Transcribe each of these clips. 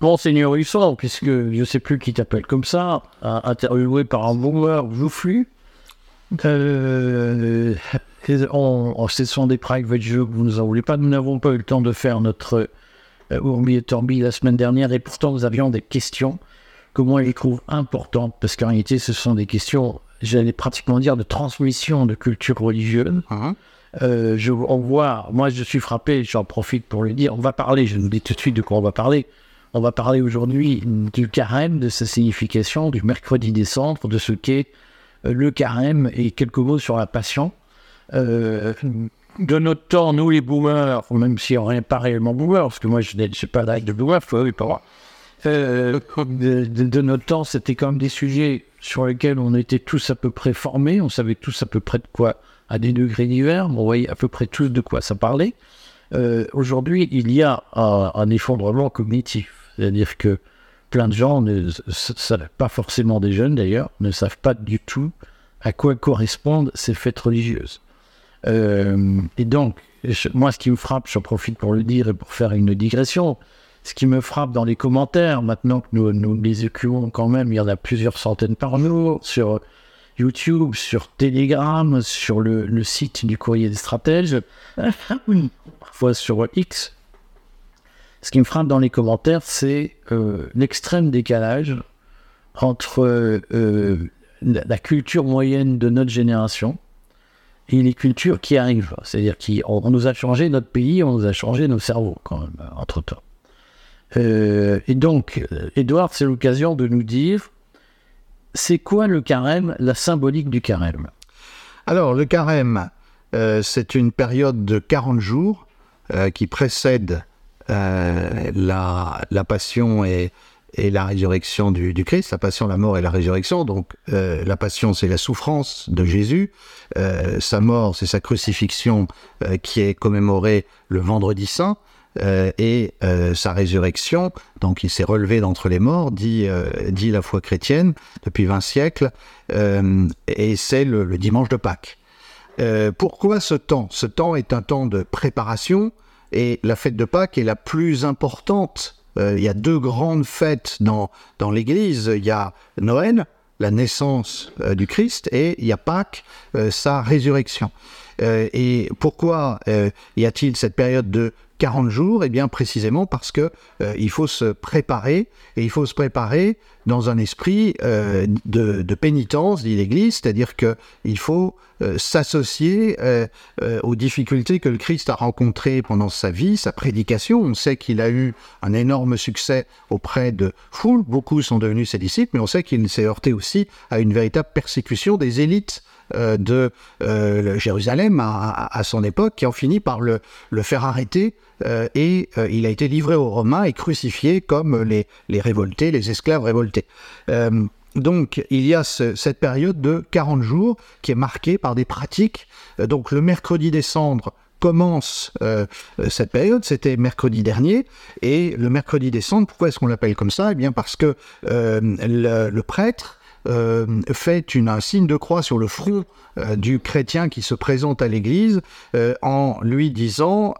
Monseigneur Husson, puisque je ne sais plus qui t'appelle comme ça, interviewé par un boomer joufflu. Euh, on, ce sont des private jeux que vous nous en voulez pas. Nous n'avons pas eu le temps de faire notre euh, et Torbi la semaine dernière, et pourtant nous avions des questions que moi je trouve importantes, parce qu'en réalité ce sont des questions, j'allais pratiquement dire, de transmission de culture religieuse. Uh-huh. Euh, je, on voit, moi je suis frappé, j'en profite pour le dire, on va parler, je vous dis tout de suite de quoi on va parler. On va parler aujourd'hui du carême, de sa signification, du mercredi des de ce qu'est euh, le carême et quelques mots sur la passion. Euh, de notre temps, nous les boomers, même si on n'est pas réellement boomers, parce que moi je n'ai pas d'âge de boomer, oui, pas moi. Euh, de, de, notre temps, c'était quand même des sujets sur lesquels on était tous à peu près formés, on savait tous à peu près de quoi, à des degrés divers, on voyait à peu près tous de quoi ça parlait. Aujourd'hui, il y a un, un effondrement cognitif. C'est-à-dire que plein de gens, ne, pas forcément des jeunes d'ailleurs, ne savent pas du tout à quoi correspondent ces fêtes religieuses. Euh, et donc, moi, ce qui me frappe, j'en profite pour le dire et pour faire une digression, ce qui me frappe dans les commentaires, maintenant que nous, les écouons quand même, il y en a plusieurs centaines par jour, sur YouTube, sur Telegram, sur le, le site du courrier des stratèges, parfois sur X, ce qui me frappe dans les commentaires, c'est euh, l'extrême décalage entre euh, la culture moyenne de notre génération et les cultures qui arrivent. C'est-à-dire qu'on nous a changé notre pays, on nous a changé nos cerveaux quand même, entre-temps. Euh, et donc, Edouard, c'est l'occasion de nous dire, c'est quoi le carême, la symbolique du carême? Alors, le carême, c'est une période de 40 jours qui précède euh, la, passion et, la résurrection du, Christ, la passion, la mort et la résurrection. Donc euh, la passion, c'est la souffrance de Jésus. Euh, sa mort, c'est sa crucifixion qui est commémorée le vendredi saint. Et sa résurrection, donc il s'est relevé d'entre les morts, dit, la foi chrétienne depuis 20 siècles, et c'est le, dimanche de Pâques. pourquoi ce temps? Ce temps est un temps de préparation, et la fête de Pâques est la plus importante. Euh, il y a deux grandes fêtes dans, dans l'Église. Il y a Noël, la naissance euh, du Christ, et il y a Pâques, euh, sa résurrection. et pourquoi y a-t-il cette période de 40 jours Eh bien précisément parce que il faut se préparer, et il faut se préparer dans un esprit de, de, pénitence, dit l'Église, c'est-à-dire qu'il faut euh, s'associer euh, euh, aux difficultés que le Christ a rencontrées pendant sa vie, sa prédication. On sait qu'il a eu un énorme succès auprès de foules, beaucoup sont devenus ses disciples, mais on sait qu'il s'est heurté aussi à une véritable persécution des élites de Jérusalem à, son époque, qui ont fini par le, le faire arrêter et il a été livré aux Romains et crucifié comme les, les révoltés, les esclaves révoltés. Donc il y a cette période de 40 jours qui est marquée par des pratiques. Euh, donc le mercredi décembre commence euh, cette période, c'était mercredi dernier, et le mercredi décembre, pourquoi est-ce qu'on l'appelle comme ça? Eh bien parce que euh, le, prêtre fait une, un signe de croix sur le front du chrétien qui se présente à l'église en lui disant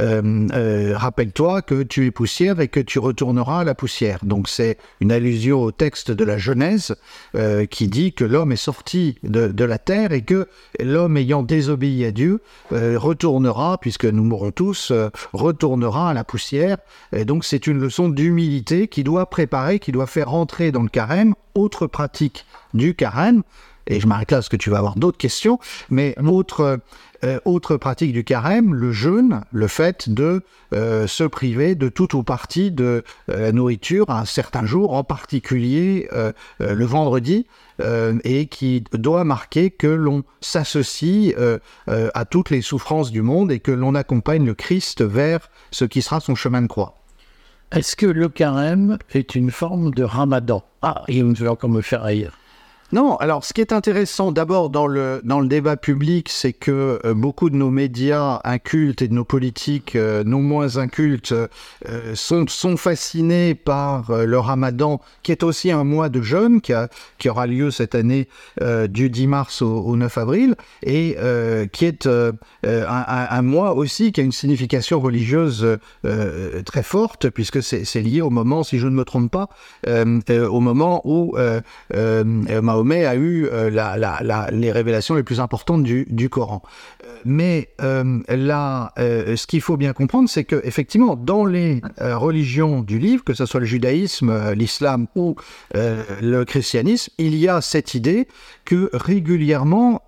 euh, euh, rappelle-toi que tu es poussière et que tu retourneras à la poussière. Donc c'est une allusion au texte de la Genèse euh, qui dit que l'homme est sorti de, la terre et que l'homme ayant désobéi à Dieu retournera, puisque nous mourrons tous, retournera à la poussière. Et donc c'est une leçon d'humilité qui doit préparer, qui doit faire rentrer dans le carême autre pratique du carême et je m'arrête là parce que tu vas avoir d'autres questions, mais autre, euh, autre pratique du carême, le jeûne, le fait de euh, se priver de tout ou partie de euh, nourriture à un certain jour, en particulier le vendredi, et qui doit marquer que l'on s'associe à toutes les souffrances du monde et que l'on accompagne le Christ vers ce qui sera son chemin de croix. Est-ce que le carême est une forme de ramadan? Ah, il va encore me faire haïr. Non, alors ce qui est intéressant d'abord dans le, dans le débat public, c'est que euh, beaucoup de nos médias incultes et de nos politiques euh, non moins incultes euh, sont, sont fascinés par le ramadan, qui est aussi un mois de jeûne, qui, qui aura lieu cette année du 10 mars au, au 9 avril, et qui est un, un, mois aussi qui a une signification religieuse très forte, puisque c'est lié au moment, si je ne me trompe pas, au moment où Mahomet a eu euh, les révélations les plus importantes du, Coran. Euh, mais euh, là, ce qu'il faut bien comprendre, c'est que effectivement, dans les religions du livre, que ce soit le judaïsme, l'islam ou le christianisme, il y a cette idée que régulièrement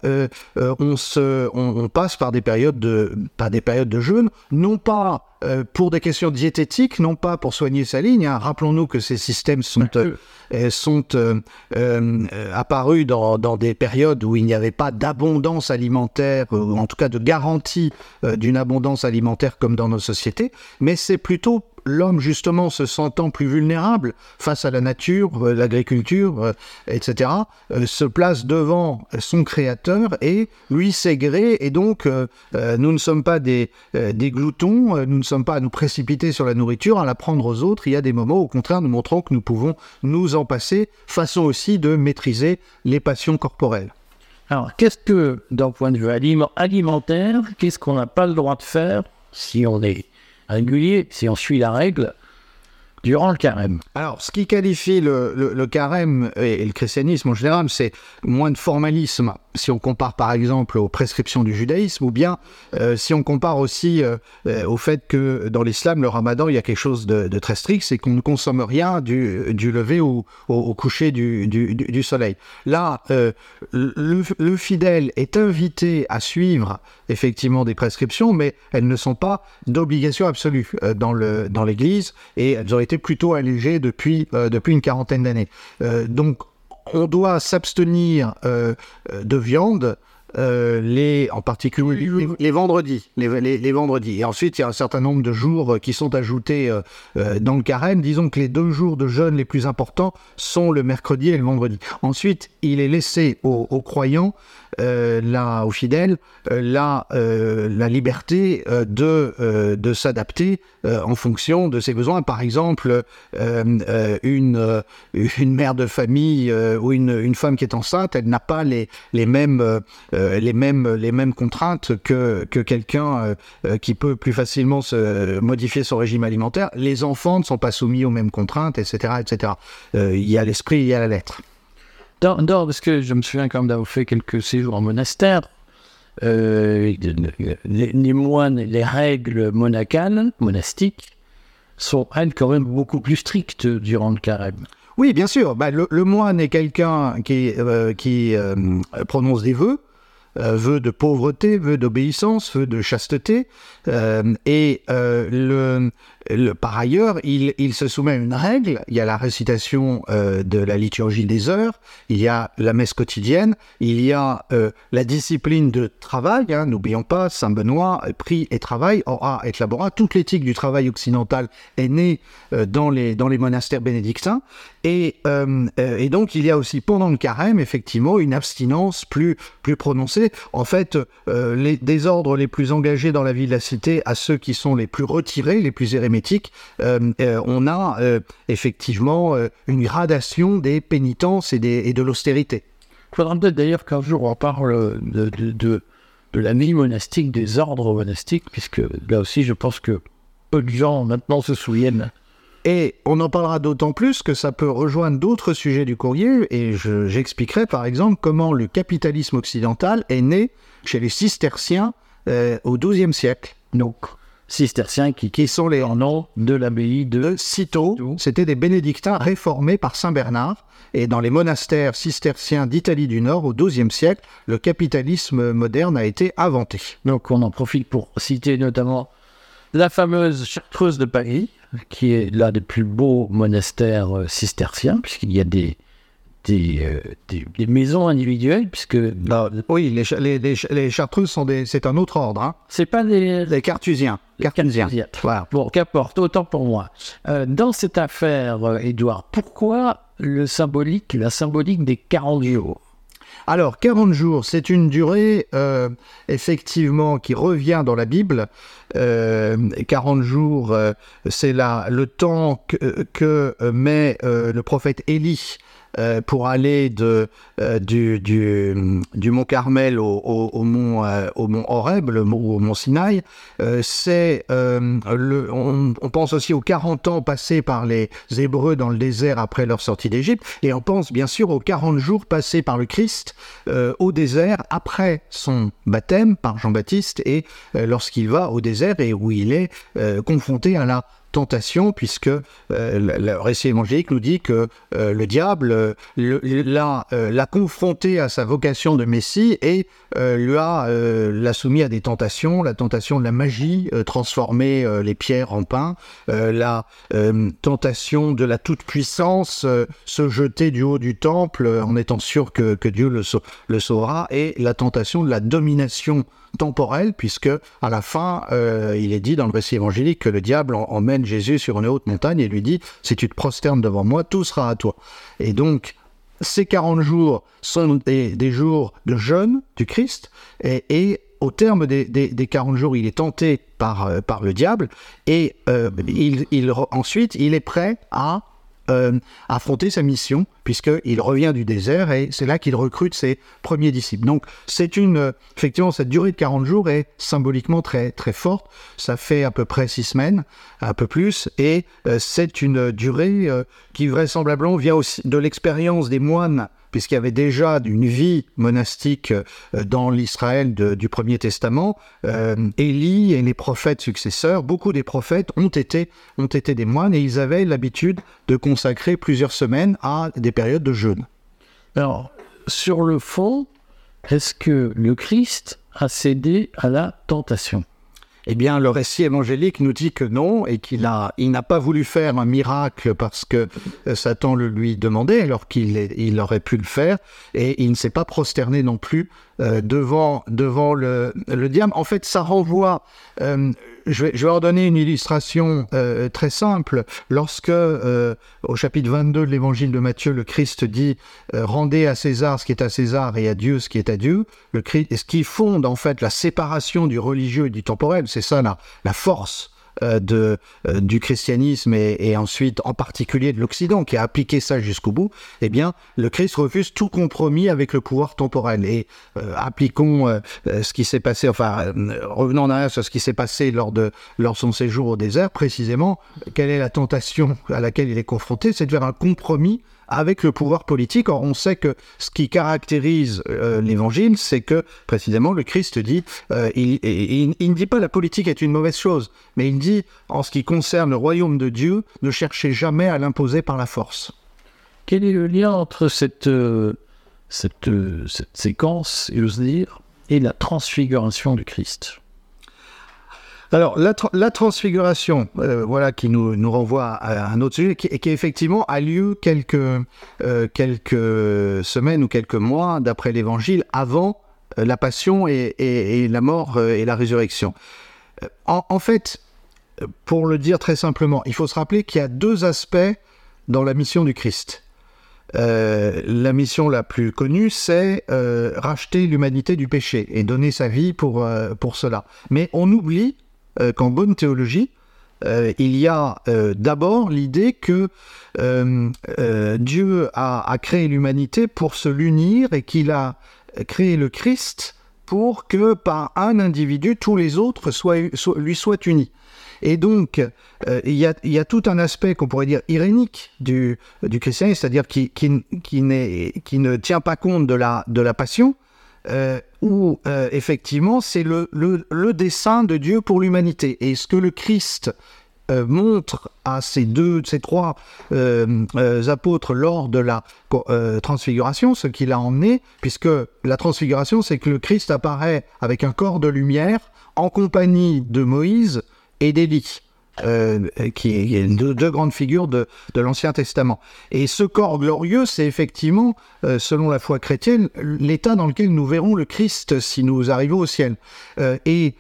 on, passe par des périodes de, par des périodes de jeûne, non pas pour des questions diététiques, non pas pour soigner sa ligne. Hein. Rappelons-nous que ces systèmes sont sont euh, euh, apparus dans, dans, des périodes où il n'y avait pas d'abondance alimentaire, ou en tout cas de garantie euh, d'une abondance alimentaire comme dans nos sociétés, mais c'est plutôt l'homme, justement, se sentant plus vulnérable face à la nature, euh, l'agriculture, euh, etc., euh, se place devant son créateur et lui sait gré. Et donc, nous ne sommes pas des, des gloutons, nous ne sommes pas à nous précipiter sur la nourriture, à la prendre aux autres. Il y a des moments, au contraire, nous montrons que nous pouvons nous en passer, façon aussi de maîtriser les passions corporelles. Alors, qu'est-ce que, d'un point de vue alimentaire, qu'est-ce qu'on n'a pas le droit de faire si on est régulier, si on suit la règle, durant le carême. Alors, ce qui qualifie le, le, carême et, le christianisme en général, c'est moins de formalisme si on compare par exemple aux prescriptions du judaïsme, ou bien euh, si on compare aussi euh, euh, au fait que dans l'islam, le ramadan, il y a quelque chose de, très strict, c'est qu'on ne consomme rien du, lever au, au, coucher du, soleil. Là, le, le, fidèle est invité à suivre effectivement des prescriptions, mais elles ne sont pas d'obligation absolue dans le dans l'Église, et elles ont été plutôt allégées depuis, depuis une quarantaine d'années. donc, on doit s'abstenir euh, de viande euh, les, en particulier les, vendredis, les, vendredis. Et ensuite, il y a un certain nombre de jours qui sont ajoutés euh, dans le carême. Disons que les deux jours de jeûne les plus importants sont le mercredi et le vendredi. Ensuite, il est laissé aux croyants euh, là, aux fidèles euh, la, euh, liberté de, s'adapter en fonction de ses besoins. Par exemple, une, mère de famille ou une, femme qui est enceinte, elle n'a pas les, mêmes, les, mêmes, les mêmes contraintes que, que quelqu'un qui peut plus facilement se modifier son régime alimentaire. Les enfants ne sont pas soumis aux mêmes contraintes, etc. etc. il y a l'esprit, il y a la lettre. Dans, parce que je me souviens quand même d'avoir fait quelques séjours en monastère. Euh, les, moines, les règles monacales, monastiques, sont elles quand même beaucoup plus strictes durant le carême. Oui, bien sûr. Bah, le, moine est quelqu'un qui, euh, qui euh, prononce des vœux, vœux de pauvreté, vœux d'obéissance, vœux de chasteté, et le, par ailleurs, il, se soumet à une règle. Il y a la récitation euh, de la liturgie des heures, il y a la messe quotidienne, il y a euh, la discipline de travail. Hein, n'oublions pas, Saint Benoît, prix et travail, aura et labora. Toute l'éthique du travail occidental est née euh, dans les monastères bénédictins. Et, et, donc, il y a aussi pendant le carême, effectivement, une abstinence plus, plus prononcée. En fait, les désordres les plus engagés dans la vie de la cité à ceux qui sont les plus retirés, les plus érémés euh, euh, on a euh, effectivement une gradation des pénitences et, de l'austérité. Il faudra peut-être d'ailleurs qu'un jour on parle de, la vie monastique, des ordres monastiques, puisque là aussi je pense que peu de gens maintenant se souviennent. Et on en parlera d'autant plus que ça peut rejoindre d'autres sujets du courrier, et j'expliquerai par exemple comment le capitalisme occidental est né chez les cisterciens au XIIe siècle. Donc, cisterciens qui, qui sont les noms de l'abbaye de, Cîteaux. C'était des bénédictins réformés par Saint Bernard. Et dans les monastères cisterciens d'Italie du Nord, au XIIe siècle, le capitalisme moderne a été inventé. Donc on en profite pour citer notamment la fameuse Chartreuse de Paris, qui est l'un des plus beaux monastères euh, cisterciens, puisqu'il y a des, euh, des, des, maisons individuelles, puisque... oui, les, les, les, chartreuses, sont des, c'est un autre ordre. Hein. C'est pas des... Les cartusiens. Cartusiens. Voilà. Bon, qu'importe, autant pour moi. Euh, dans cette affaire, Edouard, pourquoi le symbolique, la symbolique des 40 jours? Alors, 40 jours, c'est une durée euh, effectivement qui revient dans la Bible. Euh, 40 jours, euh, c'est le temps que, que met euh, le prophète Élie euh, pour aller de, euh, du, du, mont Carmel au, au mont, euh, au mont Horeb, le, au mont Sinaï. c'est le, on, on, pense aussi aux 40 ans passés par les Hébreux dans le désert après leur sortie d'Égypte, et on pense bien sûr aux 40 jours passés par le Christ au désert après son baptême par Jean-Baptiste et lorsqu'il va au désert et où il est confronté à la tentation, puisque euh, le, récit évangélique nous dit que euh, le diable euh, l'a, confronté à sa vocation de Messie et lui a soumis à des tentations, la tentation de la magie, transformer les pierres en pain, la tentation de la toute-puissance, se jeter du haut du temple en étant sûr que, que Dieu le, le sauvera, et la tentation de la domination temporel, puisque à la fin, euh, il est dit dans le récit évangélique que le diable emmène Jésus sur une haute montagne et lui dit, si tu te prosternes devant moi, tout sera à toi. Et donc, ces 40 jours sont des, jours de jeûne du Christ, et, au terme des, des, 40 jours, il est tenté par, euh, par le diable, et euh, il, ensuite, il est prêt à euh, affronter sa mission, puisqu'il revient du désert et c'est là qu'il recrute ses premiers disciples. Donc, c'est une, effectivement, cette durée de 40 jours est symboliquement très, très forte. Ça fait à peu près six semaines, un peu plus, et euh, c'est une durée euh, qui vraisemblablement vient aussi de l'expérience des moines puisqu'il y avait déjà une vie monastique euh, dans l'Israël du Premier Testament. Euh, Élie et les prophètes successeurs, beaucoup des prophètes ont été, ont été des moines et ils avaient l'habitude de consacrer plusieurs semaines à des périodes de jeûne. Alors, sur le fond, est-ce que le Christ a cédé à la tentation? Eh bien, le récit évangélique nous dit que non et qu'il a, il n'a pas voulu faire un miracle parce que euh, Satan le lui demandait, alors qu'il il aurait pu le faire, et il ne s'est pas prosterné non plus euh, devant devant le, le diable. En fait, ça renvoie euh, je vais, je vais donner une illustration euh, très simple. Lorsque, euh, au chapitre 22 de l'évangile de Matthieu, le Christ dit euh, Rendez à César ce qui est à César et à Dieu ce qui est à Dieu, le Christ, ce qui fonde en fait la séparation du religieux et du temporel, c'est ça la, la force de, euh, du christianisme et, ensuite en particulier de l'Occident qui a appliqué ça jusqu'au bout, eh bien, le Christ refuse tout compromis avec le pouvoir temporel. Et euh, appliquons euh, ce qui s'est passé, enfin, revenons en arrière sur ce qui s'est passé lors de lors son séjour au désert, précisément, quelle est la tentation à laquelle il est confronté C'est de faire un compromis avec le pouvoir politique. Or, on sait que ce qui caractérise euh, l'évangile, c'est que précisément le Christ dit, euh, il, ne dit pas la politique est une mauvaise chose, mais il dit, en ce qui concerne le royaume de Dieu, ne cherchez jamais à l'imposer par la force. Quel est le lien entre cette, euh, cette, cette séquence, dire, et la transfiguration du Christ? Alors, la, tra la transfiguration, euh, voilà, qui nous, renvoie à un autre sujet, qui, qui effectivement a lieu quelques, euh, quelques semaines ou quelques mois, d'après l'Évangile, avant euh, la passion et, la mort et la résurrection. En, fait, pour le dire très simplement, il faut se rappeler qu'il y a deux aspects dans la mission du Christ. La mission la plus connue, c'est racheter l'humanité du péché et donner sa vie pour, pour cela. Mais on oublie qu'en bonne théologie, euh, il y a euh, d'abord l'idée que Dieu a, créé l'humanité pour se l'unir et qu'il a créé le Christ pour que par un individu, tous les autres lui soient unis. Et donc, euh, il, y a, il, y a, tout un aspect qu'on pourrait dire irénique du, du christianisme, c'est-à-dire qui, qui, qui, qui, ne tient pas compte de la, de la passion, euh, où euh, effectivement c'est le, le, dessein de Dieu pour l'humanité. Et ce que le Christ euh, montre à ces deux, ces trois apôtres lors de la transfiguration, ce qu'il a emmené, puisque la transfiguration, c'est que le Christ apparaît avec un corps de lumière en compagnie de Moïse et d'Élie euh, qui est deux, grandes figures de, de l'Ancien Testament. Et ce corps glorieux, c'est effectivement, euh, selon la foi chrétienne, l'état dans lequel nous verrons le Christ si nous arrivons au ciel. Euh, et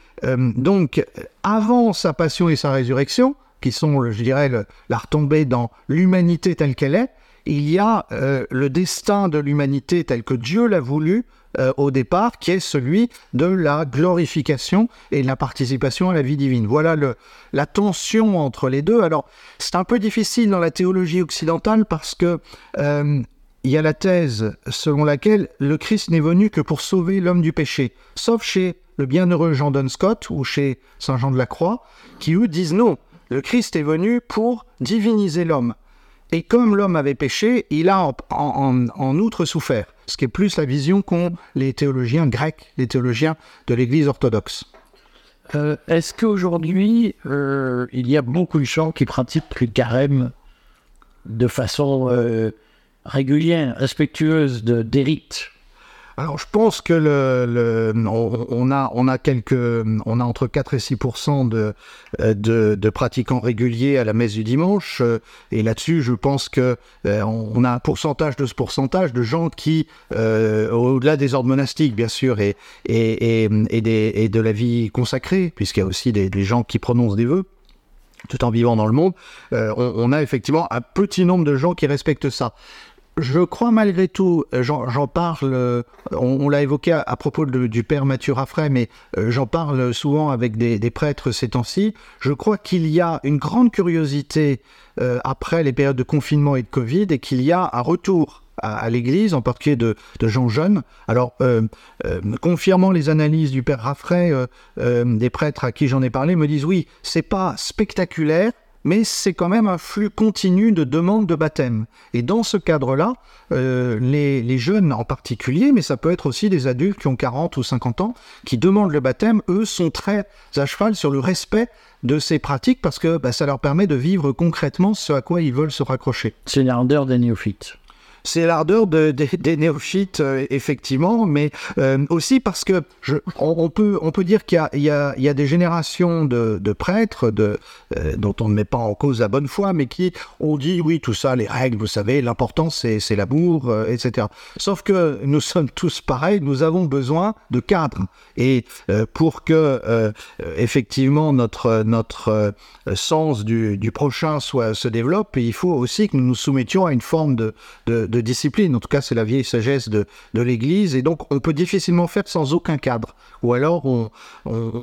donc, avant sa passion et sa résurrection, qui sont, je dirais, le- la retombée dans l'humanité telle qu'elle est, il y a euh, le destin de l'humanité tel que Dieu l'a voulu euh, au départ, qui est celui de la glorification et de la participation à la vie divine. Voilà la tension entre les deux. Alors, c'est un peu difficile dans la théologie occidentale parce que euh, il y a la thèse selon laquelle le Christ n'est venu que pour sauver l'homme du péché, sauf chez le bienheureux Jean Donne Scott ou chez Saint Jean de la Croix, qui eux disent non, le Christ est venu pour diviniser l'homme. Et comme l'homme avait péché, il a en, outre souffert, ce qui est plus la vision qu'ont les théologiens grecs, les théologiens de l'Église orthodoxe. Euh, Est-ce qu'aujourd'hui, euh, il y a beaucoup de gens qui pratiquent le carême de façon euh, régulière, respectueuse de, des rites? Alors, je pense que le, le- on, a, on a quelques, on a entre 4 et 6 de, euh, de, de pratiquants réguliers à la messe du dimanche. euh, Et là-dessus, je pense que euh, on a un pourcentage de ce pourcentage de gens qui, au-delà des ordres monastiques, bien sûr, et, et, et, et des, et de la vie consacrée, puisqu'il y a aussi des, gens qui prononcent des vœux tout en vivant dans le monde, on, on a effectivement un petit nombre de gens qui respectent ça. Je crois malgré tout, euh, j'en parle, euh, on, on l'a évoqué à, à propos de- du père Mathieu Raffray, mais euh, j'en parle souvent avec des, des prêtres ces temps-ci. Je crois qu'il y a une grande curiosité euh, après les périodes de confinement et de Covid et qu'il y a un retour à, à l'Église, en particulier de, de gens jeunes. Alors, euh, euh, confirmant les analyses du père Raffray, des prêtres à qui j'en ai parlé me disent oui, c'est pas spectaculaire, mais c'est quand même un flux continu de demandes de baptême. Et dans ce cadre-là, euh, les, jeunes en particulier, mais ça peut être aussi des adultes qui ont 40 ou 50 ans, qui demandent le baptême, eux sont très à cheval sur le respect de ces pratiques parce que bah, ça leur permet de vivre concrètement ce à quoi ils veulent se raccrocher. C'est l'ardeur des néophytes. C'est l'ardeur de- des- néophytes, euh, effectivement, mais euh, aussi parce que on, peut, on peut dire qu'il y y y a des générations de, prêtres euh, dont on ne met pas en cause la bonne foi, mais qui ont dit oui, tout ça, les règles, vous savez, l'important c'est l'amour, etc. Sauf que nous sommes tous pareils, nous avons besoin de cadres. Et pour que effectivement notre, notre sens du, du prochain soit, se développe, il faut aussi que nous nous soumettions à une forme de, de discipline. En tout cas, c'est la vieille sagesse de, de l'Église. Et donc, on peut difficilement faire sans aucun cadre. Ou alors, on on-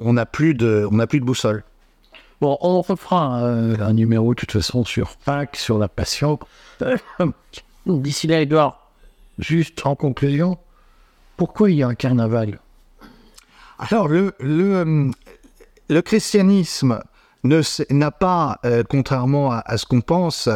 on n'a plus, de- on n'a plus de boussole. Bon, on refera euh, un numéro de toute façon sur Pâques, sur la Passion. Euh, D'ici là, Edouard, juste en conclusion, pourquoi il y a un carnaval? Alors, le, le, euh, le christianisme n'a pas, euh, contrairement à, à ce qu'on pense,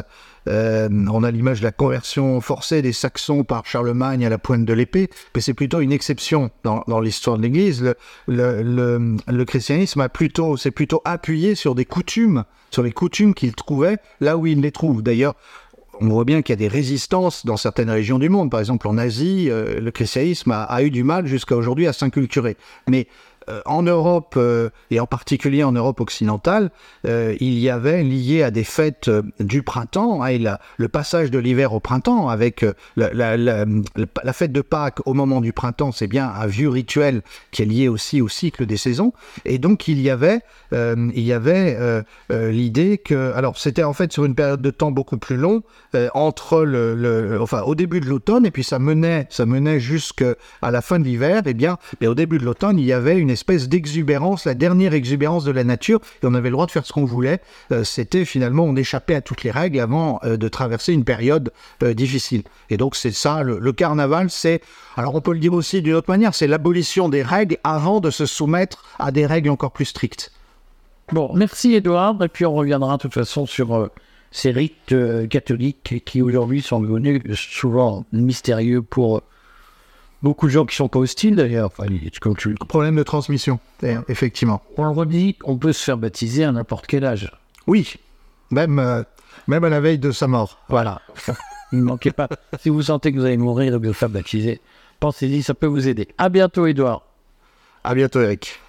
euh, on a l'image de la conversion forcée des Saxons par Charlemagne à la pointe de l'épée, mais c'est plutôt une exception dans, l'histoire de l'Église. Le, christianisme a plutôt, s'est plutôt appuyé sur des coutumes, sur les coutumes qu'il trouvait là où il les trouve. D'ailleurs, on voit bien qu'il y a des résistances dans certaines régions du monde. Par exemple, en Asie, euh, le christianisme a, eu du mal jusqu'à aujourd'hui à s'inculturer. Mais en Europe, euh, et en particulier en Europe occidentale, euh, il y avait lié à des fêtes euh, du printemps, hein, et le passage de l'hiver au printemps, avec euh, la, fête de Pâques au moment du printemps, c'est bien un vieux rituel qui est lié aussi au cycle des saisons. Et donc il y avait, euh, il y avait euh, euh, l'idée que, alors c'était en fait sur une période de temps beaucoup plus euh, entre le, enfin au début de l'automne et puis ça menait, ça menait jusqu'à la fin de l'hiver. Et bien, mais au début de l'automne, il y avait une espèce d'exubérance, la dernière exubérance de la nature, et on avait le droit de faire ce qu'on voulait. Euh, C'était finalement, on échappait à toutes les règles avant euh, de traverser une période euh, difficile. Et donc c'est ça, le, le carnaval, c'est, alors on peut le dire aussi d'une autre manière, c'est l'abolition des règles avant de se soumettre à des règles encore plus strictes. Bon, merci Edouard, et puis on reviendra de toute façon sur ces rites catholiques qui aujourd'hui sont devenus souvent mystérieux pour beaucoup de gens qui sont pas hostiles d'ailleurs. Enfin, tu Problème de transmission, effectivement. on le redit, on peut se faire baptiser à n'importe quel âge. Oui, même, euh, même à la veille de sa mort. Voilà. ne manquez pas. Si vous sentez que vous allez mourir et que vous faire baptiser, pensez-y, ça peut vous aider. À bientôt, Edouard. À bientôt, Eric.